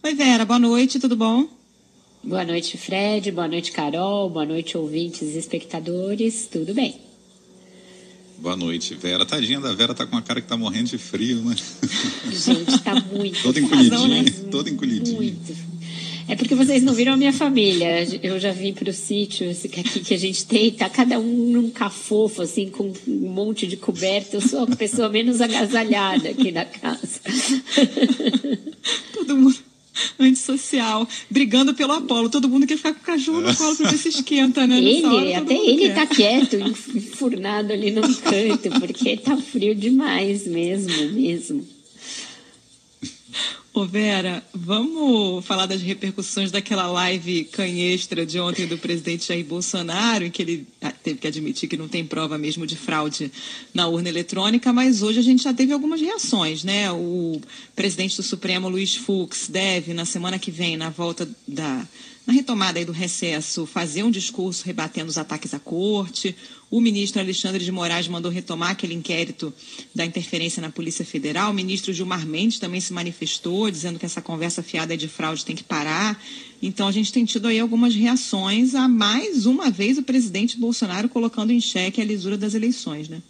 Oi, Vera, boa noite, tudo bom? Boa noite, Fred. Boa noite, Carol. Boa noite, ouvintes e espectadores. Tudo bem? Boa noite, Vera. Tadinha da Vera tá com uma cara que tá morrendo de frio, né? Gente, tá muito. toda encolhidinha, né? toda encolhidinha. Muito. É porque vocês não viram a minha família. Eu já vim para o sítio aqui que a gente tem, tá cada um num cafofo, assim, com um monte de coberta. Eu sou a pessoa menos agasalhada aqui na casa. Todo mundo antissocial, brigando pelo Apolo. Todo mundo quer ficar com o cachorro no colo ver se esquenta, né? Ele, hora, até ele quer. tá quieto, enfurnado ali no canto, porque tá frio demais mesmo, mesmo. Ô Vera, vamos falar das repercussões daquela live canhestra de ontem do presidente Jair Bolsonaro, em que ele ah, teve que admitir que não tem prova mesmo de fraude na urna eletrônica, mas hoje a gente já teve algumas reações, né? O presidente do Supremo, Luiz Fux, deve, na semana que vem, na volta da na retomada do recesso, fazer um discurso rebatendo os ataques à corte. O ministro Alexandre de Moraes mandou retomar aquele inquérito da interferência na Polícia Federal. O ministro Gilmar Mendes também se manifestou, dizendo que essa conversa fiada de fraude tem que parar. Então, a gente tem tido aí algumas reações a mais uma vez o presidente Bolsonaro colocando em xeque a lisura das eleições, né?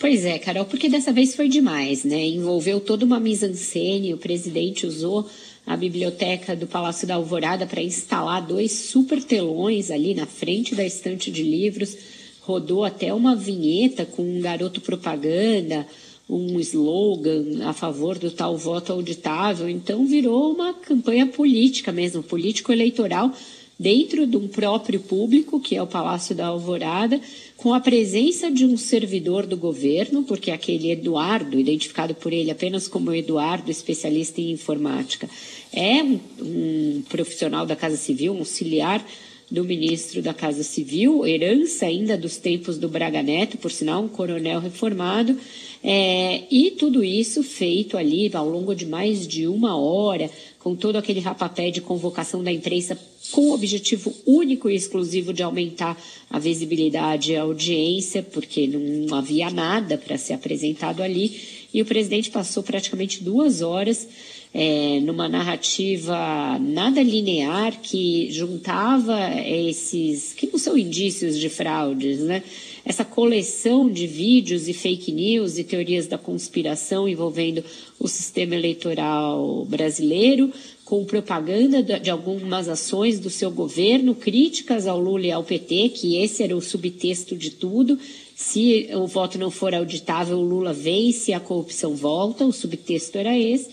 Pois é, Carol, porque dessa vez foi demais, né? Envolveu toda uma mise-en-scène, o presidente usou a biblioteca do Palácio da Alvorada para instalar dois super telões ali na frente da estante de livros. Rodou até uma vinheta com um garoto propaganda, um slogan a favor do tal voto auditável. Então virou uma campanha política mesmo, político-eleitoral dentro de um próprio público, que é o Palácio da Alvorada, com a presença de um servidor do governo, porque aquele Eduardo, identificado por ele apenas como Eduardo, especialista em informática, é um, um profissional da Casa Civil, um auxiliar do ministro da Casa Civil, herança ainda dos tempos do Braga Neto, por sinal, um coronel reformado, é, e tudo isso feito ali ao longo de mais de uma hora, com todo aquele rapapé de convocação da imprensa com o objetivo único e exclusivo de aumentar a visibilidade e a audiência, porque não havia nada para ser apresentado ali. E o presidente passou praticamente duas horas é, numa narrativa nada linear que juntava esses, que não são indícios de fraudes, né? Essa coleção de vídeos e fake news e teorias da conspiração envolvendo o sistema eleitoral brasileiro, com propaganda de algumas ações do seu governo, críticas ao Lula e ao PT, que esse era o subtexto de tudo. Se o voto não for auditável, o Lula vence, a corrupção volta, o subtexto era esse.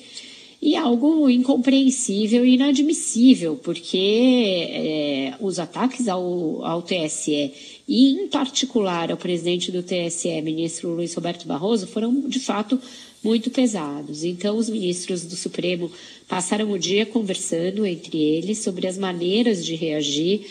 E algo incompreensível e inadmissível, porque é, os ataques ao, ao TSE, e em particular ao presidente do TSE, ministro Luiz Roberto Barroso, foram de fato muito pesados. Então, os ministros do Supremo passaram o dia conversando entre eles sobre as maneiras de reagir.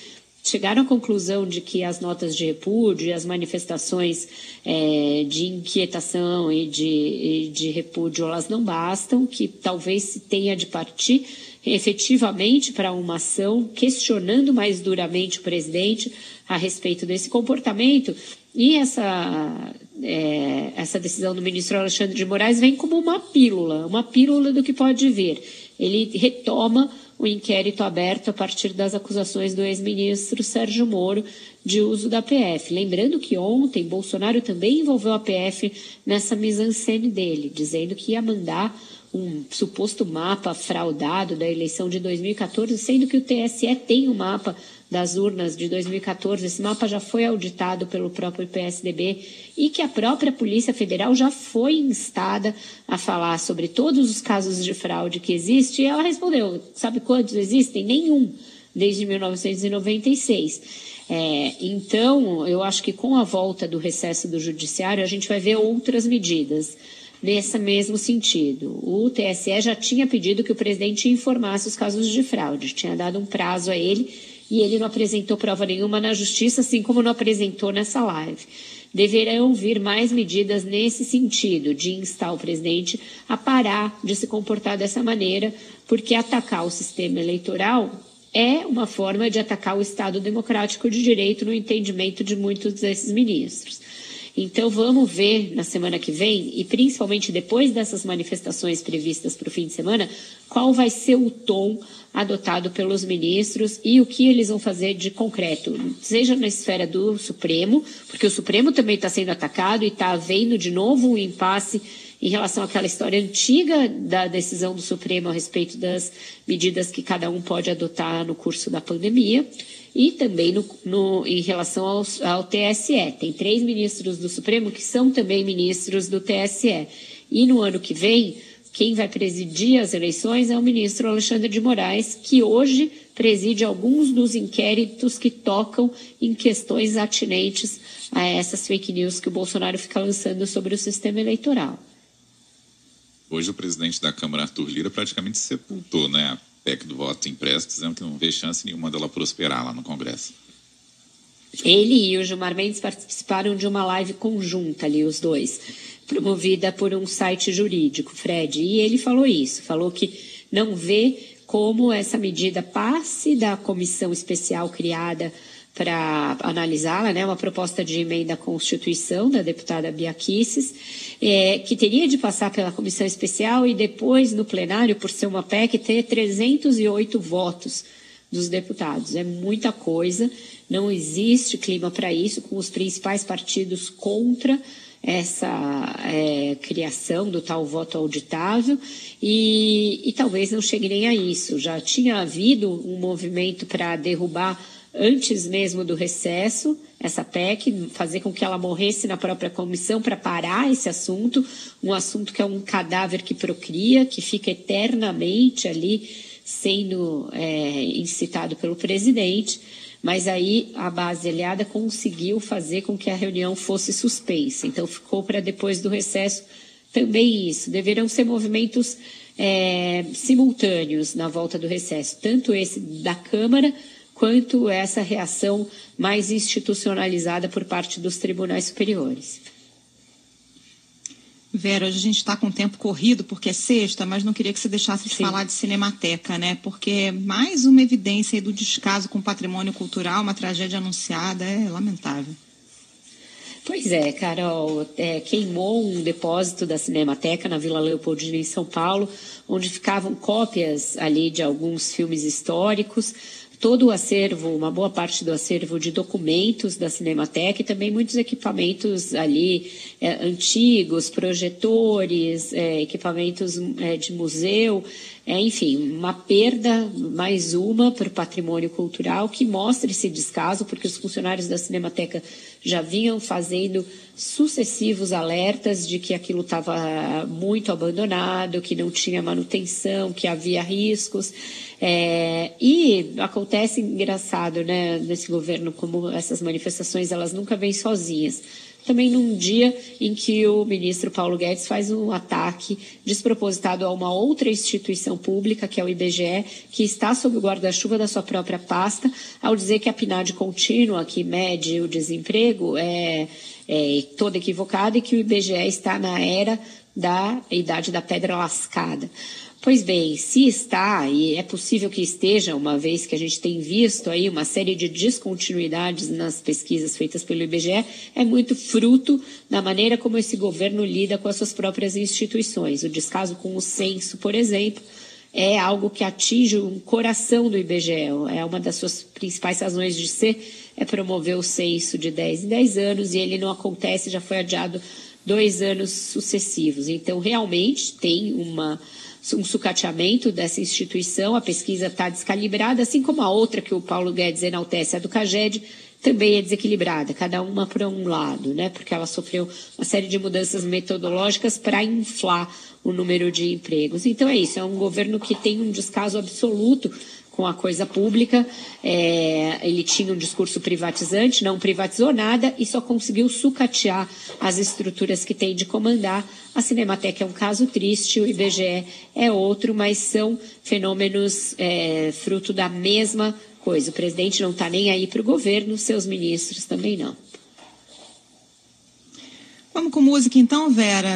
Chegaram à conclusão de que as notas de repúdio e as manifestações é, de inquietação e de, e de repúdio elas não bastam, que talvez se tenha de partir efetivamente para uma ação questionando mais duramente o presidente a respeito desse comportamento. E essa é, essa decisão do ministro Alexandre de Moraes vem como uma pílula, uma pílula do que pode vir. Ele retoma o inquérito aberto a partir das acusações do ex-ministro Sérgio Moro de uso da PF. Lembrando que ontem Bolsonaro também envolveu a PF nessa mise-en-scène dele, dizendo que ia mandar um suposto mapa fraudado da eleição de 2014, sendo que o TSE tem o um mapa das urnas de 2014. Esse mapa já foi auditado pelo próprio PSDB e que a própria Polícia Federal já foi instada a falar sobre todos os casos de fraude que existe. E ela respondeu: sabe quantos existem? Nenhum, desde 1996. É, então, eu acho que com a volta do recesso do Judiciário, a gente vai ver outras medidas nesse mesmo sentido. O TSE já tinha pedido que o presidente informasse os casos de fraude, tinha dado um prazo a ele e ele não apresentou prova nenhuma na justiça, assim como não apresentou nessa live. Deverão vir mais medidas nesse sentido, de instar o presidente a parar de se comportar dessa maneira, porque atacar o sistema eleitoral é uma forma de atacar o Estado democrático de direito no entendimento de muitos desses ministros. Então vamos ver na semana que vem, e principalmente depois dessas manifestações previstas para o fim de semana, qual vai ser o tom adotado pelos ministros e o que eles vão fazer de concreto, seja na esfera do Supremo, porque o Supremo também está sendo atacado e está havendo de novo um impasse em relação àquela história antiga da decisão do Supremo a respeito das medidas que cada um pode adotar no curso da pandemia e também no, no, em relação ao, ao TSE. Tem três ministros do Supremo que são também ministros do TSE. E no ano que vem, quem vai presidir as eleições é o ministro Alexandre de Moraes, que hoje preside alguns dos inquéritos que tocam em questões atinentes a essas fake news que o Bolsonaro fica lançando sobre o sistema eleitoral. Hoje o presidente da Câmara, Arthur Lira, praticamente sepultou né, a PEC do voto impresso, dizendo que não vê chance nenhuma dela prosperar lá no Congresso. Ele e o Gilmar Mendes participaram de uma live conjunta ali, os dois, promovida por um site jurídico, Fred. E ele falou isso, falou que não vê como essa medida passe da comissão especial criada para analisá-la, né, uma proposta de emenda à Constituição da deputada Bia Kicis, é, que teria de passar pela comissão especial e depois no plenário, por ser uma PEC, ter 308 votos dos deputados. É muita coisa, não existe clima para isso, com os principais partidos contra essa é, criação do tal voto auditável e, e talvez não chegue nem a isso. Já tinha havido um movimento para derrubar antes mesmo do recesso, essa PEC, fazer com que ela morresse na própria comissão para parar esse assunto, um assunto que é um cadáver que procria, que fica eternamente ali sendo é, incitado pelo presidente, mas aí a base aliada conseguiu fazer com que a reunião fosse suspensa. Então ficou para depois do recesso também isso. Deverão ser movimentos é, simultâneos na volta do recesso, tanto esse da Câmara quanto essa reação mais institucionalizada por parte dos tribunais superiores. Vera, hoje a gente está com o tempo corrido porque é sexta, mas não queria que você deixasse de Sim. falar de Cinemateca, né? Porque é mais uma evidência do descaso com o patrimônio cultural, uma tragédia anunciada, é lamentável. Pois é, Carol, é, queimou um depósito da Cinemateca na Vila Leopoldina, em São Paulo, onde ficavam cópias ali de alguns filmes históricos todo o acervo, uma boa parte do acervo de documentos da Cinemateca e também muitos equipamentos ali é, antigos, projetores, é, equipamentos é, de museu, é, enfim, uma perda, mais uma, para o patrimônio cultural que mostra esse descaso, porque os funcionários da Cinemateca já vinham fazendo sucessivos alertas de que aquilo estava muito abandonado, que não tinha manutenção, que havia riscos. É, e acontece engraçado, né, nesse governo, como essas manifestações elas nunca vêm sozinhas. Também num dia em que o ministro Paulo Guedes faz um ataque despropositado a uma outra instituição pública, que é o IBGE, que está sob o guarda-chuva da sua própria pasta, ao dizer que a PNAD contínua, que mede o desemprego, é, é toda equivocada e que o IBGE está na era da idade da pedra lascada. Pois bem, se está, e é possível que esteja, uma vez que a gente tem visto aí uma série de descontinuidades nas pesquisas feitas pelo IBGE, é muito fruto da maneira como esse governo lida com as suas próprias instituições. O descaso com o censo, por exemplo, é algo que atinge o coração do IBGE. É uma das suas principais razões de ser, é promover o censo de 10 em 10 anos, e ele não acontece, já foi adiado dois anos sucessivos. Então, realmente tem uma um sucateamento dessa instituição, a pesquisa está descalibrada, assim como a outra que o Paulo Guedes enaltece, a do CAGED, também é desequilibrada, cada uma para um lado, né? Porque ela sofreu uma série de mudanças metodológicas para inflar o número de empregos. Então é isso, é um governo que tem um descaso absoluto com a coisa pública. É, ele tinha um discurso privatizante, não privatizou nada e só conseguiu sucatear as estruturas que tem de comandar. A Cinemateca é um caso triste, o IBGE é outro, mas são fenômenos é, fruto da mesma coisa. O presidente não está nem aí para o governo, seus ministros também não. Vamos com música então, Vera.